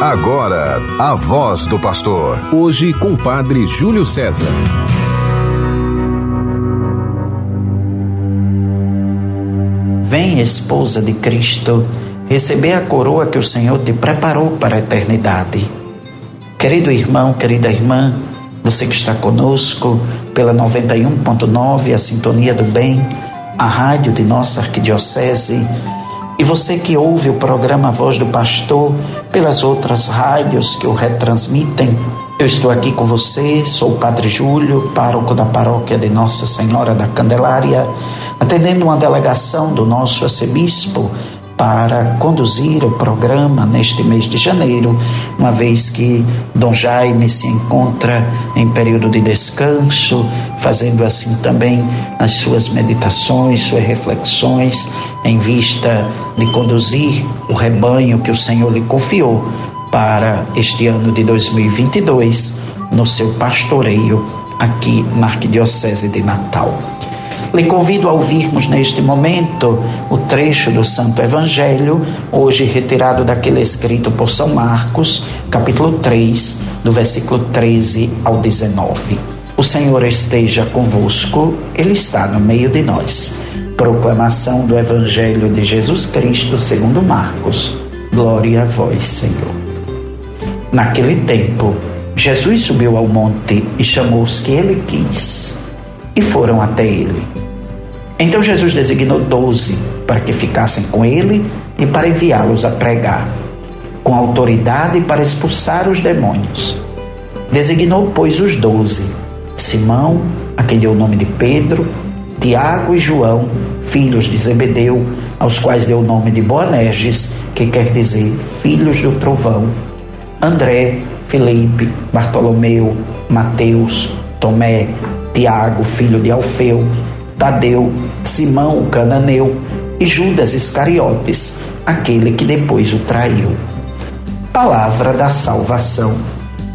Agora, a voz do pastor. Hoje com o padre Júlio César. Vem, esposa de Cristo, receber a coroa que o Senhor te preparou para a eternidade. Querido irmão, querida irmã, você que está conosco pela 91.9, a Sintonia do Bem, a rádio de nossa arquidiocese, e você que ouve o programa Voz do Pastor pelas outras rádios que o retransmitem, eu estou aqui com você, sou o Padre Júlio, pároco da paróquia de Nossa Senhora da Candelária, atendendo uma delegação do nosso arcebispo para conduzir o programa neste mês de janeiro, uma vez que Dom Jaime se encontra em período de descanso, fazendo assim também as suas meditações, suas reflexões, em vista de conduzir o rebanho que o Senhor lhe confiou para este ano de 2022 no seu pastoreio aqui na Arquidiocese de Natal. Lhe convido a ouvirmos neste momento o trecho do Santo Evangelho, hoje retirado daquele escrito por São Marcos, capítulo 3, do versículo 13 ao 19. O Senhor esteja convosco, Ele está no meio de nós. Proclamação do Evangelho de Jesus Cristo segundo Marcos. Glória a vós, Senhor. Naquele tempo, Jesus subiu ao monte e chamou os que ele quis, e foram até ele. Então Jesus designou doze para que ficassem com ele e para enviá-los a pregar, com autoridade para expulsar os demônios. Designou, pois, os doze: Simão, a quem deu o nome de Pedro, Tiago e João, filhos de Zebedeu, aos quais deu o nome de Boanerges, que quer dizer filhos do trovão, André, Felipe, Bartolomeu, Mateus, Tomé, Tiago, filho de Alfeu, Tadeu, Simão o cananeu e Judas Iscariotes, aquele que depois o traiu. Palavra da salvação.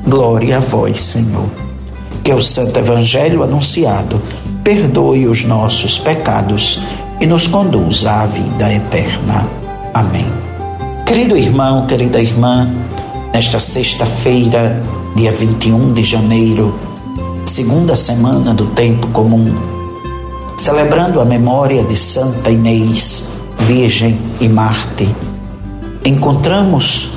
Glória a vós, Senhor. Que o Santo Evangelho anunciado perdoe os nossos pecados e nos conduza à vida eterna. Amém. Querido irmão, querida irmã, nesta sexta-feira, dia 21 de janeiro, segunda semana do tempo comum, celebrando a memória de Santa Inês, Virgem e Marte, encontramos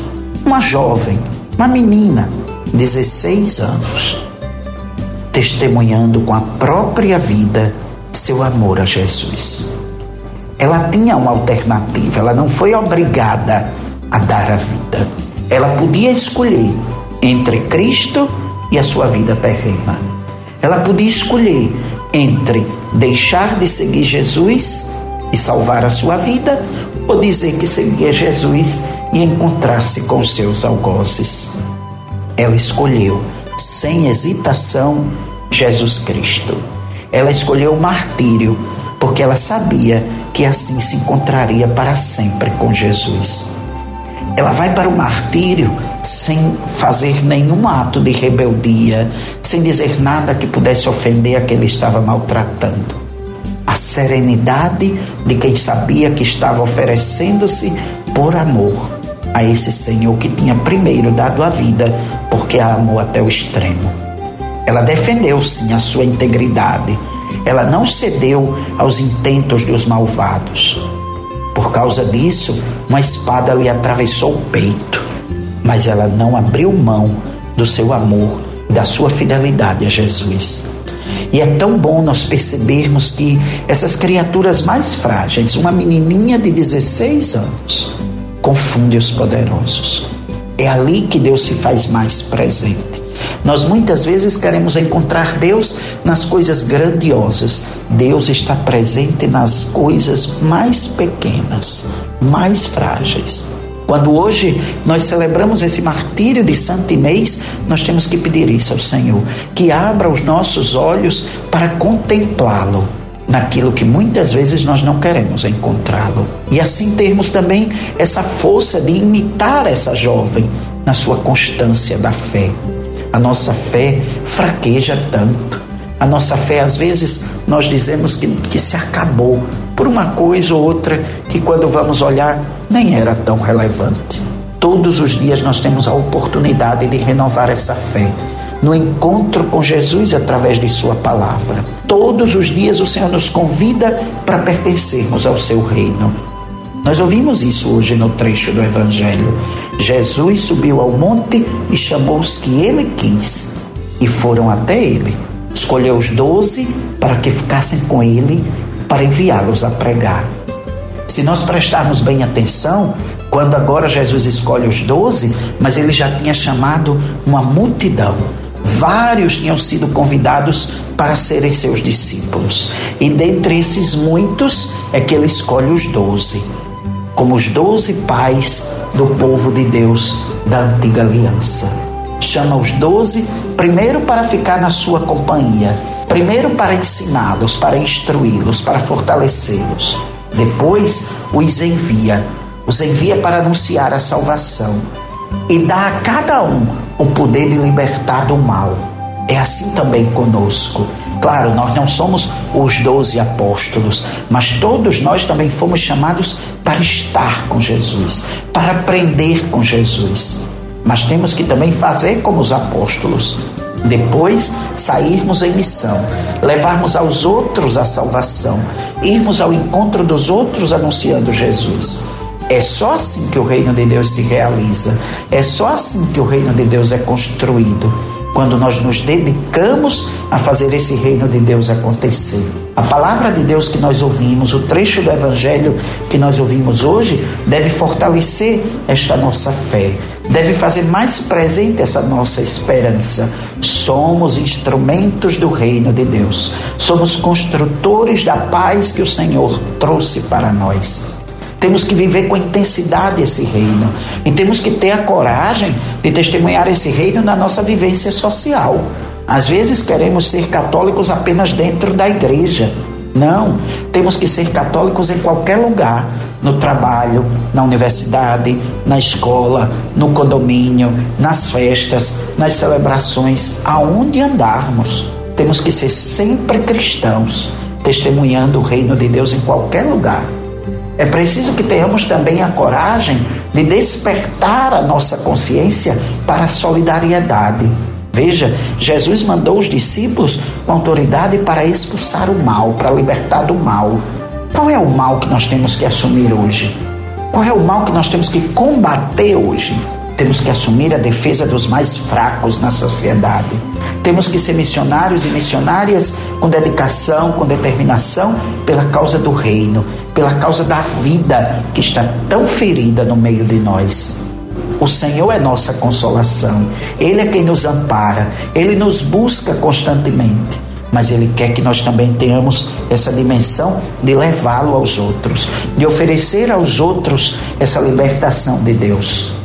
uma jovem, uma menina, 16 anos, testemunhando com a própria vida seu amor a Jesus. Ela tinha uma alternativa, ela não foi obrigada a dar a vida. Ela podia escolher entre Cristo e a sua vida terrena. Ela podia escolher entre deixar de seguir Jesus e salvar a sua vida ou dizer que seguia Jesus e encontrar-se com seus algozes. Ela escolheu, sem hesitação, Jesus Cristo. Ela escolheu o martírio porque ela sabia que assim se encontraria para sempre com Jesus. Ela vai para o martírio sem fazer nenhum ato de rebeldia, sem dizer nada que pudesse ofender a quem ele estava maltratando. A serenidade de quem sabia que estava oferecendo-se por amor a esse Senhor que tinha primeiro dado a vida porque a amou até o extremo. Ela defendeu sim a sua integridade. Ela não cedeu aos intentos dos malvados. Por causa disso, uma espada lhe atravessou o peito, mas ela não abriu mão do seu amor, da sua fidelidade a Jesus. E é tão bom nós percebermos que essas criaturas mais frágeis, uma menininha de 16 anos, confunde os poderosos. É ali que Deus se faz mais presente. Nós muitas vezes queremos encontrar Deus nas coisas grandiosas. Deus está presente nas coisas mais pequenas, mais frágeis. Quando hoje nós celebramos esse martírio de Santo Inês, nós temos que pedir isso ao Senhor, que abra os nossos olhos para contemplá-lo naquilo que muitas vezes nós não queremos encontrá-lo. E assim termos também essa força de imitar essa jovem na sua constância da fé. A nossa fé fraqueja tanto. A nossa fé, às vezes, nós dizemos que, que se acabou por uma coisa ou outra que, quando vamos olhar, nem era tão relevante. Todos os dias nós temos a oportunidade de renovar essa fé no encontro com Jesus através de Sua palavra. Todos os dias o Senhor nos convida para pertencermos ao Seu reino. Nós ouvimos isso hoje no trecho do Evangelho. Jesus subiu ao monte e chamou os que ele quis e foram até ele. Escolheu os doze para que ficassem com ele, para enviá-los a pregar. Se nós prestarmos bem atenção, quando agora Jesus escolhe os doze, mas ele já tinha chamado uma multidão. Vários tinham sido convidados para serem seus discípulos. E dentre esses muitos é que ele escolhe os doze, como os doze pais do povo de Deus da antiga aliança. Chama os doze primeiro para ficar na sua companhia, primeiro para ensiná-los, para instruí-los, para fortalecê-los. Depois os envia, os envia para anunciar a salvação e dá a cada um o poder de libertar do mal. É assim também conosco. Claro, nós não somos os doze apóstolos, mas todos nós também fomos chamados para estar com Jesus, para aprender com Jesus. Mas temos que também fazer como os apóstolos. Depois, sairmos em missão, levarmos aos outros a salvação, irmos ao encontro dos outros anunciando Jesus. É só assim que o reino de Deus se realiza. É só assim que o reino de Deus é construído. Quando nós nos dedicamos a fazer esse reino de Deus acontecer. A palavra de Deus que nós ouvimos, o trecho do Evangelho que nós ouvimos hoje, deve fortalecer esta nossa fé, deve fazer mais presente essa nossa esperança. Somos instrumentos do reino de Deus, somos construtores da paz que o Senhor trouxe para nós. Temos que viver com intensidade esse reino. E temos que ter a coragem de testemunhar esse reino na nossa vivência social. Às vezes queremos ser católicos apenas dentro da igreja. Não, temos que ser católicos em qualquer lugar, no trabalho, na universidade, na escola, no condomínio, nas festas, nas celebrações, aonde andarmos. Temos que ser sempre cristãos, testemunhando o reino de Deus em qualquer lugar. É preciso que tenhamos também a coragem de despertar a nossa consciência para a solidariedade. Veja, Jesus mandou os discípulos com autoridade para expulsar o mal, para libertar do mal. Qual é o mal que nós temos que assumir hoje? Qual é o mal que nós temos que combater hoje? Temos que assumir a defesa dos mais fracos na sociedade. Temos que ser missionários e missionárias com dedicação, com determinação pela causa do reino, pela causa da vida que está tão ferida no meio de nós. O Senhor é nossa consolação, Ele é quem nos ampara, Ele nos busca constantemente mas Ele quer que nós também tenhamos essa dimensão de levá-lo aos outros, de oferecer aos outros essa libertação de Deus.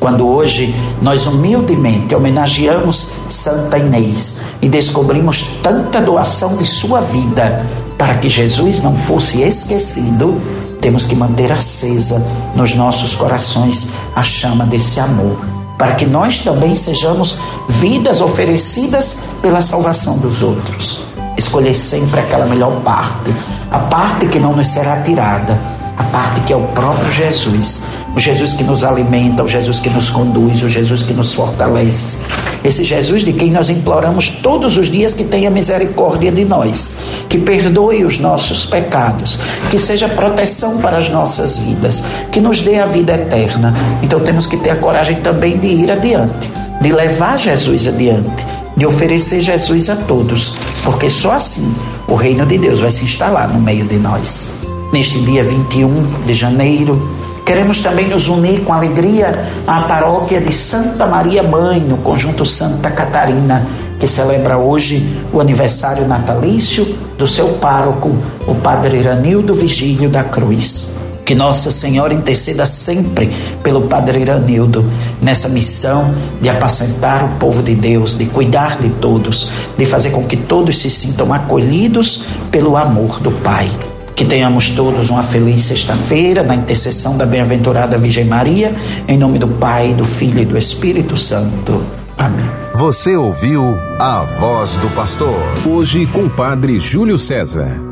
Quando hoje nós humildemente homenageamos Santa Inês e descobrimos tanta doação de sua vida para que Jesus não fosse esquecido, temos que manter acesa nos nossos corações a chama desse amor, para que nós também sejamos vidas oferecidas pela salvação dos outros. Escolher sempre aquela melhor parte, a parte que não nos será tirada a parte que é o próprio Jesus, o Jesus que nos alimenta, o Jesus que nos conduz, o Jesus que nos fortalece. Esse Jesus de quem nós imploramos todos os dias que tenha misericórdia de nós, que perdoe os nossos pecados, que seja proteção para as nossas vidas, que nos dê a vida eterna. Então temos que ter a coragem também de ir adiante, de levar Jesus adiante de oferecer Jesus a todos, porque só assim o reino de Deus vai se instalar no meio de nós neste dia 21 de janeiro. Queremos também nos unir com alegria à paróquia de Santa Maria Mãe, no conjunto Santa Catarina, que celebra hoje o aniversário natalício do seu pároco, o Padre Iranildo Vigílio da Cruz. Que Nossa Senhora interceda sempre pelo Padre Iranildo nessa missão de apacentar o povo de Deus, de cuidar de todos, de fazer com que todos se sintam acolhidos pelo amor do Pai. Que tenhamos todos uma feliz sexta-feira, na intercessão da bem-aventurada Virgem Maria, em nome do Pai, do Filho e do Espírito Santo. Amém. Você ouviu a voz do pastor. Hoje com o Padre Júlio César.